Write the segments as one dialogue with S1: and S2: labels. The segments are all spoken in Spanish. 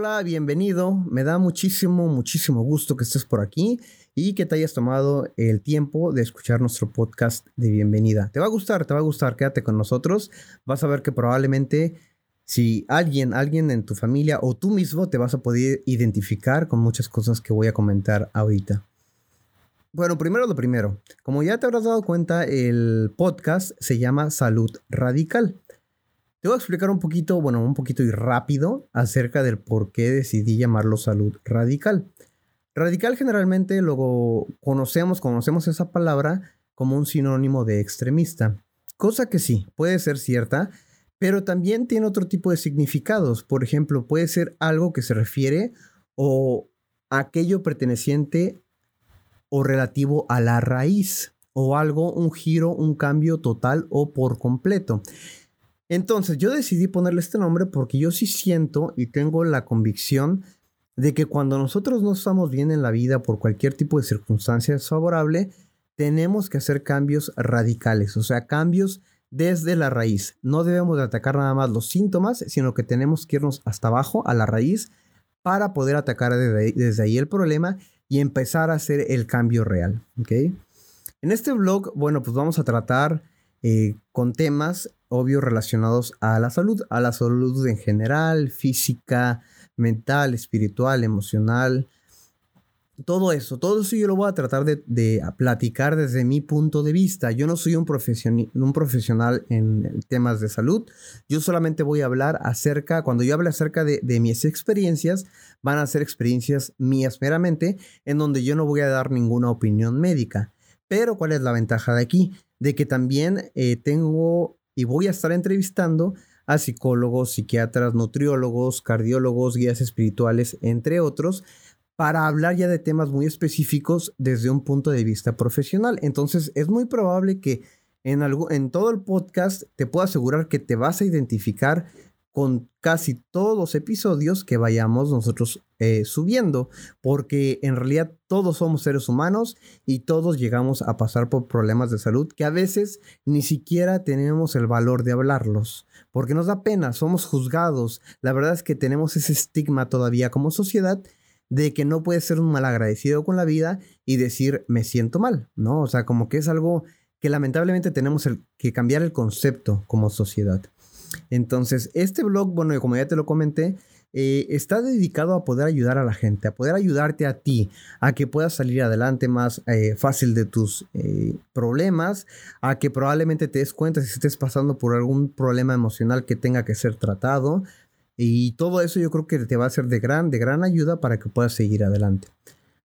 S1: Hola, bienvenido. Me da muchísimo, muchísimo gusto que estés por aquí y que te hayas tomado el tiempo de escuchar nuestro podcast de bienvenida. Te va a gustar, te va a gustar, quédate con nosotros. Vas a ver que probablemente si alguien, alguien en tu familia o tú mismo te vas a poder identificar con muchas cosas que voy a comentar ahorita. Bueno, primero lo primero. Como ya te habrás dado cuenta, el podcast se llama Salud Radical. Te voy a explicar un poquito, bueno, un poquito y rápido acerca del por qué decidí llamarlo salud radical. Radical generalmente lo conocemos, conocemos esa palabra como un sinónimo de extremista, cosa que sí, puede ser cierta, pero también tiene otro tipo de significados. Por ejemplo, puede ser algo que se refiere o aquello perteneciente o relativo a la raíz o algo, un giro, un cambio total o por completo. Entonces yo decidí ponerle este nombre porque yo sí siento y tengo la convicción de que cuando nosotros no estamos bien en la vida por cualquier tipo de circunstancia desfavorable, tenemos que hacer cambios radicales, o sea, cambios desde la raíz. No debemos de atacar nada más los síntomas, sino que tenemos que irnos hasta abajo, a la raíz, para poder atacar desde ahí, el problema y empezar a hacer el cambio real. En este blog, bueno, pues vamos a tratar eh, con temas obvio relacionados a la salud, a la salud en general, física, mental, espiritual, emocional, todo eso, todo eso yo lo voy a tratar de, platicar desde mi punto de vista. Yo no soy un, un profesional en temas de salud, yo solamente voy a hablar acerca, cuando yo hable acerca de, mis experiencias, van a ser experiencias mías meramente, en donde yo no voy a dar ninguna opinión médica. Pero ¿cuál es la ventaja de aquí? De que también eh, tengo y voy a estar entrevistando a psicólogos, psiquiatras, nutriólogos, cardiólogos, guías espirituales, entre otros, para hablar ya de temas muy específicos desde un punto de vista profesional. Entonces es muy probable que en, algo, en todo el podcast te puedo asegurar que te vas a identificar con casi todos los episodios que vayamos nosotros eh, subiendo, porque en realidad todos somos seres humanos y todos llegamos a pasar por problemas de salud que a veces ni siquiera tenemos el valor de hablarlos, porque nos da pena, somos juzgados, la verdad es que tenemos ese estigma todavía como sociedad de que no puedes ser un mal agradecido con la vida y decir me siento mal, ¿no? O sea, como que es algo que lamentablemente tenemos que cambiar el concepto como sociedad. Entonces, este blog, bueno, como ya te lo comenté, eh, está dedicado a poder ayudar a la gente, a poder ayudarte a ti, a que puedas salir adelante más eh, fácil de tus eh, problemas, a que probablemente te des cuenta si estés pasando por algún problema emocional que tenga que ser tratado. Y todo eso yo creo que te va a ser de gran, de gran ayuda para que puedas seguir adelante.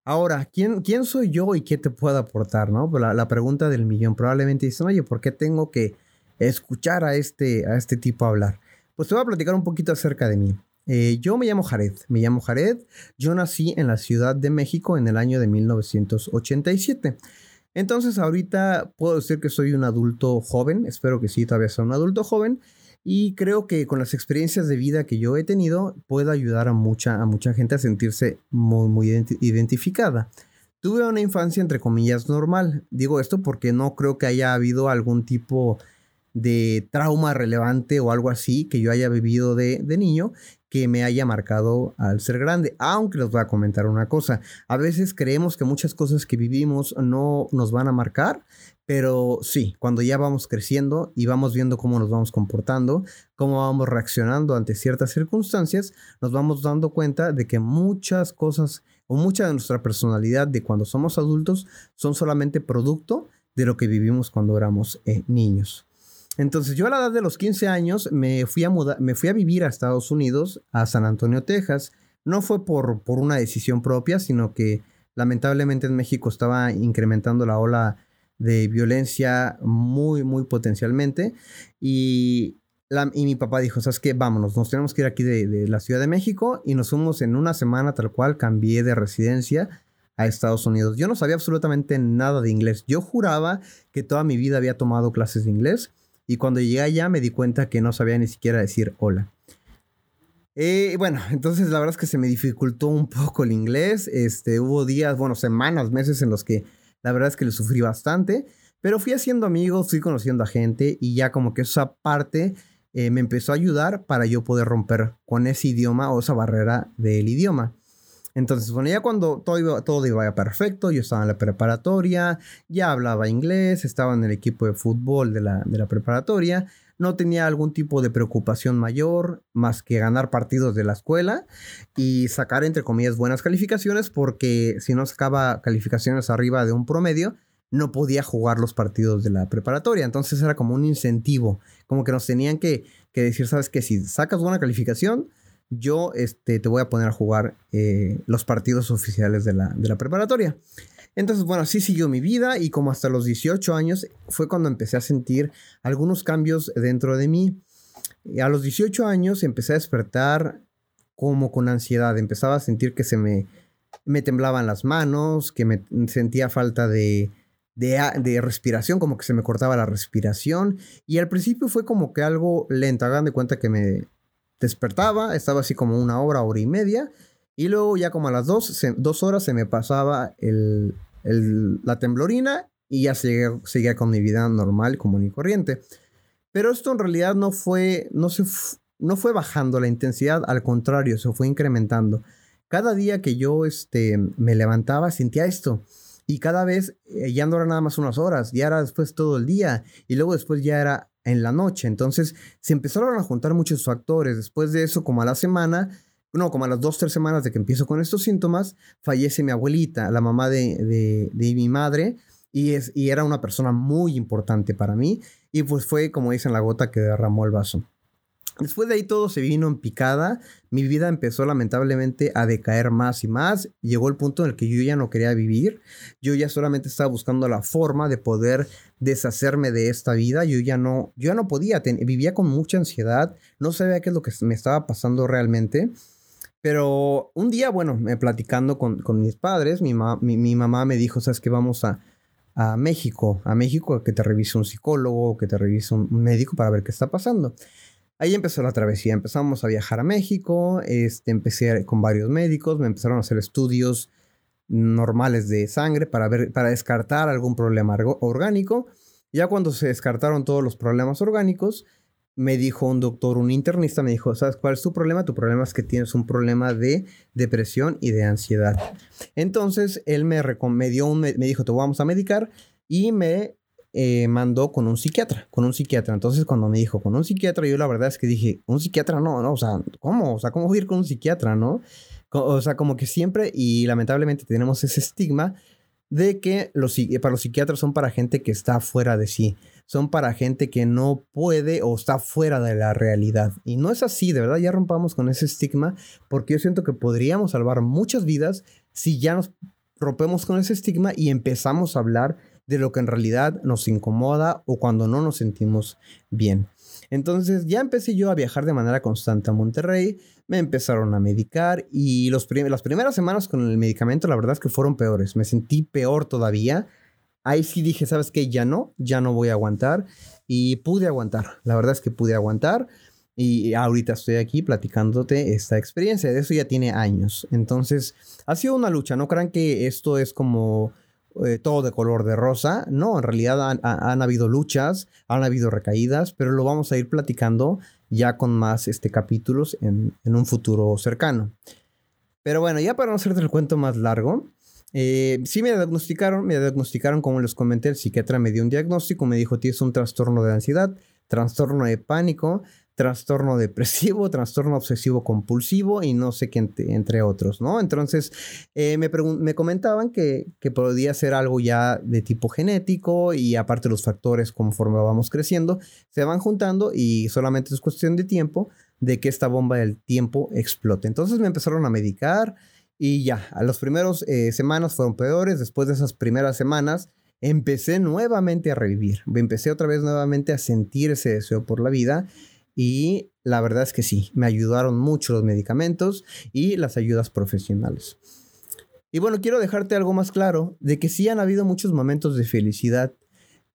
S1: Ahora, ¿quién, quién soy yo y qué te puedo aportar? ¿no? La, la pregunta del millón. Probablemente dicen, oye, ¿por qué tengo que escuchar a este, a este tipo hablar. Pues te voy a platicar un poquito acerca de mí. Eh, yo me llamo Jared, me llamo Jared, yo nací en la Ciudad de México en el año de 1987. Entonces ahorita puedo decir que soy un adulto joven, espero que sí, todavía soy un adulto joven, y creo que con las experiencias de vida que yo he tenido puedo ayudar a mucha, a mucha gente a sentirse muy, muy identificada. Tuve una infancia entre comillas normal, digo esto porque no creo que haya habido algún tipo trauma relevante o algo así que yo haya vivido de, niño que me haya marcado al ser grande. Aunque les voy a comentar una cosa, a veces creemos que muchas cosas que vivimos no nos van a marcar, pero sí, cuando ya vamos creciendo y vamos viendo cómo nos vamos comportando, cómo vamos reaccionando ante ciertas circunstancias, nos vamos dando cuenta de que muchas cosas o mucha de nuestra personalidad de cuando somos adultos son solamente producto de lo que vivimos cuando éramos eh, niños. Entonces yo a la edad de los 15 años me fui a, me fui a vivir a Estados Unidos, a San Antonio, Texas. No fue por, por una decisión propia, sino que lamentablemente en México estaba incrementando la ola de violencia muy, muy potencialmente. Y, y mi papá dijo, ¿sabes qué? Vámonos, nos tenemos que ir aquí de, de, la Ciudad de México y nos fuimos en una semana tal cual, cambié de residencia a Estados Unidos. Yo no sabía absolutamente nada de inglés. Yo juraba que toda mi vida había tomado clases de inglés y cuando llegué allá me di cuenta que no sabía ni siquiera decir hola. Eh, bueno, entonces la verdad es que se me dificultó un poco el inglés. Este, hubo días, bueno, semanas, meses en los que la verdad es que le sufrí bastante. Pero fui haciendo amigos, fui conociendo a gente y ya como que esa parte eh, me empezó a ayudar para yo poder romper con ese idioma o esa barrera del idioma. Entonces, bueno, ya cuando todo iba, todo iba perfecto, yo estaba en la preparatoria, ya hablaba inglés, estaba en el equipo de fútbol de la, de la preparatoria, no tenía algún tipo de preocupación mayor más que ganar partidos de la escuela y sacar, entre comillas, buenas calificaciones, porque si no sacaba calificaciones arriba de un promedio, no podía jugar los partidos de la preparatoria. Entonces era como un incentivo, como que nos tenían que, decir, sabes que si sacas buena calificación, yo este, te voy a poner a jugar eh, los partidos oficiales de la, de la preparatoria. Entonces, bueno, así siguió mi vida y como hasta los 18 años fue cuando empecé a sentir algunos cambios dentro de mí. A los 18 años empecé a despertar como con ansiedad, empezaba a sentir que se me, me temblaban las manos, que me sentía falta de, de, respiración, como que se me cortaba la respiración. Y al principio fue como que algo lento. Hagan de cuenta que me despertaba, estaba así como una hora, hora y media. Y luego ya como a las dos, dos horas se me pasaba el, la temblorina y ya seguía, seguía, con mi vida normal, común y corriente. Pero esto en realidad no fue, no, se, no fue bajando la intensidad, al contrario, se fue incrementando. Cada día que yo este, me levantaba sentía esto y cada vez eh, ya no era nada más unas horas, ya era después todo el día y luego después ya era en la noche. Entonces se empezaron a juntar muchos factores. Después de eso, como a la semana, no, como a las dos, tres semanas de que empiezo con estos síntomas, fallece mi abuelita, la mamá de, de, mi madre. Y, es, y era una persona muy importante para mí. Y pues fue, como dicen, la gota que derramó el vaso. Después de ahí todo se vino en picada, mi vida empezó lamentablemente a decaer más y más, llegó el punto en el que yo ya no quería vivir, yo ya solamente estaba buscando la forma de poder deshacerme de esta vida, yo ya no, yo ya no podía, vivía con mucha ansiedad, no sabía qué es lo que me estaba pasando realmente. Pero un día, bueno, me platicando con, mis padres, mi, mi, mamá me dijo, sabes que vamos a, a México, a México, que te revise un psicólogo, que te revise un médico para ver qué está pasando. Ahí empezó la travesía, empezamos a viajar a México, este, empecé con varios médicos, me empezaron a hacer estudios normales de sangre para, ver, para descartar algún problema orgánico. Ya cuando se descartaron todos los problemas orgánicos, me dijo un doctor, un internista, me dijo, ¿sabes cuál es tu problema? Tu problema es que tienes un problema de depresión y de ansiedad. Entonces, él me, me, me dijo, te vamos a medicar y me eh, mandó con un psiquiatra, con un psiquiatra. Entonces, cuando me dijo con un psiquiatra, yo la verdad es que dije, un psiquiatra no, no, o sea, ¿cómo? O sea, ¿cómo ir con un psiquiatra, no? O sea, como que siempre, y lamentablemente tenemos ese estigma de que los, para los psiquiatras son para gente que está fuera de sí, son para gente que no puede o está fuera de la realidad. Y no es así, de verdad, ya rompamos con ese estigma, porque yo siento que podríamos salvar muchas vidas si ya nos rompemos con ese estigma y empezamos a hablar de lo que en realidad nos incomoda o cuando no nos sentimos bien. Entonces ya empecé yo a viajar de manera constante a Monterrey, me empezaron a medicar y los las primeras semanas con el medicamento la verdad es que fueron peores, me sentí peor todavía. Ahí sí dije, ¿sabes qué? Ya no, ya no voy a aguantar y pude aguantar, la verdad es que pude aguantar. Y ahorita estoy aquí platicándote esta experiencia. De eso ya tiene años. Entonces, ha sido una lucha. No crean que esto es como eh, todo de color de rosa. No, en realidad han, habido luchas, han habido recaídas, pero lo vamos a ir platicando ya con más este, capítulos en, un futuro cercano. Pero bueno, ya para no hacerte el cuento más largo, eh, sí me diagnosticaron, me diagnosticaron, como les comenté, el psiquiatra me dio un diagnóstico, me dijo, tienes un trastorno de ansiedad, trastorno de pánico, trastorno depresivo, trastorno obsesivo compulsivo y no sé qué, entre, otros, ¿no? Entonces, eh, me, me, comentaban que, que, podía ser algo ya de tipo genético y aparte los factores conforme vamos creciendo se van juntando y solamente es cuestión de tiempo de que esta bomba del tiempo explote. Entonces me empezaron a medicar y ya, a las primeras eh, semanas fueron peores, después de esas primeras semanas empecé nuevamente a revivir, empecé otra vez nuevamente a sentir ese deseo por la vida y la verdad es que sí, me ayudaron mucho los medicamentos y las ayudas profesionales. Y bueno, quiero dejarte algo más claro de que sí han habido muchos momentos de felicidad.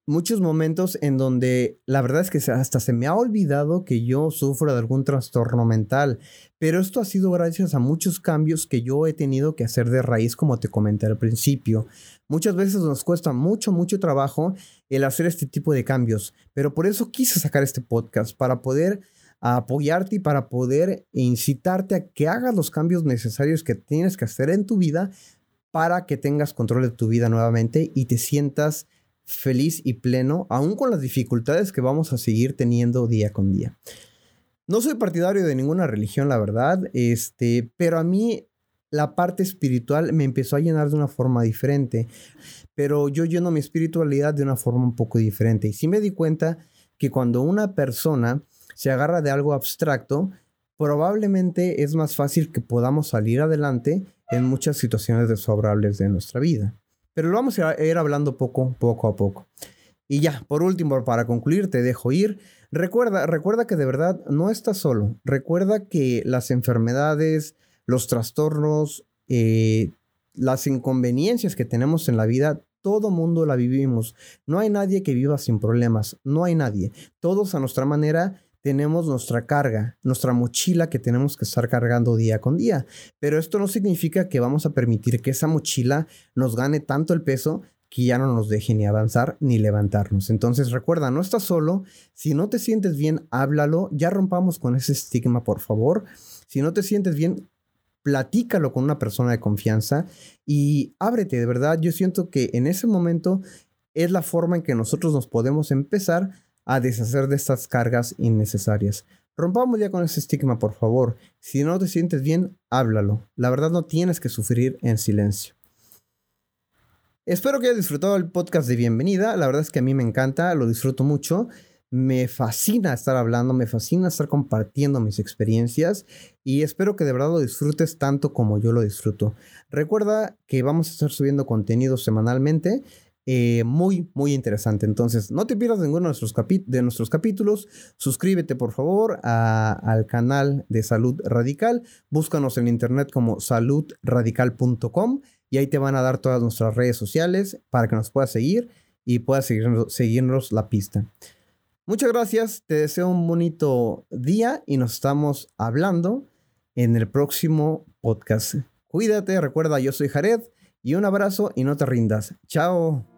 S1: Muchos momentos en donde la verdad es que hasta se me ha olvidado que yo sufro de algún trastorno mental, pero esto ha sido gracias a muchos cambios que yo he tenido que hacer de raíz, como te comenté al principio. Muchas veces nos cuesta mucho, mucho trabajo el hacer este tipo de cambios, pero por eso quise sacar este podcast, para poder apoyarte y para poder incitarte a que hagas los cambios necesarios que tienes que hacer en tu vida para que tengas control de tu vida nuevamente y te sientas feliz y pleno, aún con las dificultades que vamos a seguir teniendo día con día. No soy partidario de ninguna religión, la verdad, este, pero a mí la parte espiritual me empezó a llenar de una forma diferente, pero yo lleno mi espiritualidad de una forma un poco diferente. Y sí me di cuenta que cuando una persona se agarra de algo abstracto, probablemente es más fácil que podamos salir adelante en muchas situaciones desfavorables de nuestra vida. Pero lo vamos a ir hablando poco, poco a poco. Y ya, por último, para concluir, te dejo ir. Recuerda, recuerda que de verdad no estás solo. Recuerda que las enfermedades, los trastornos, eh, las inconveniencias que tenemos en la vida, todo mundo la vivimos. No hay nadie que viva sin problemas. No hay nadie. Todos a nuestra manera tenemos nuestra carga, nuestra mochila que tenemos que estar cargando día con día. Pero esto no significa que vamos a permitir que esa mochila nos gane tanto el peso que ya no nos deje ni avanzar ni levantarnos. Entonces recuerda, no estás solo. Si no te sientes bien, háblalo. Ya rompamos con ese estigma, por favor. Si no te sientes bien, platícalo con una persona de confianza y ábrete, de verdad. Yo siento que en ese momento es la forma en que nosotros nos podemos empezar a deshacer de estas cargas innecesarias. Rompamos ya con ese estigma, por favor. Si no te sientes bien, háblalo. La verdad no tienes que sufrir en silencio. Espero que hayas disfrutado el podcast de bienvenida. La verdad es que a mí me encanta, lo disfruto mucho. Me fascina estar hablando, me fascina estar compartiendo mis experiencias y espero que de verdad lo disfrutes tanto como yo lo disfruto. Recuerda que vamos a estar subiendo contenido semanalmente eh, muy, muy interesante. Entonces, no te pierdas ninguno de nuestros, capítulos. Suscríbete, por favor, al canal de Salud Radical. Búscanos en internet como saludradical.com y ahí te van a dar todas nuestras redes sociales para que nos puedas seguir y puedas seguirnos, seguirnos la pista. Muchas gracias, te deseo un bonito día y nos estamos hablando en el próximo podcast. Cuídate, recuerda, yo soy Jared y un abrazo y no te rindas. Chao.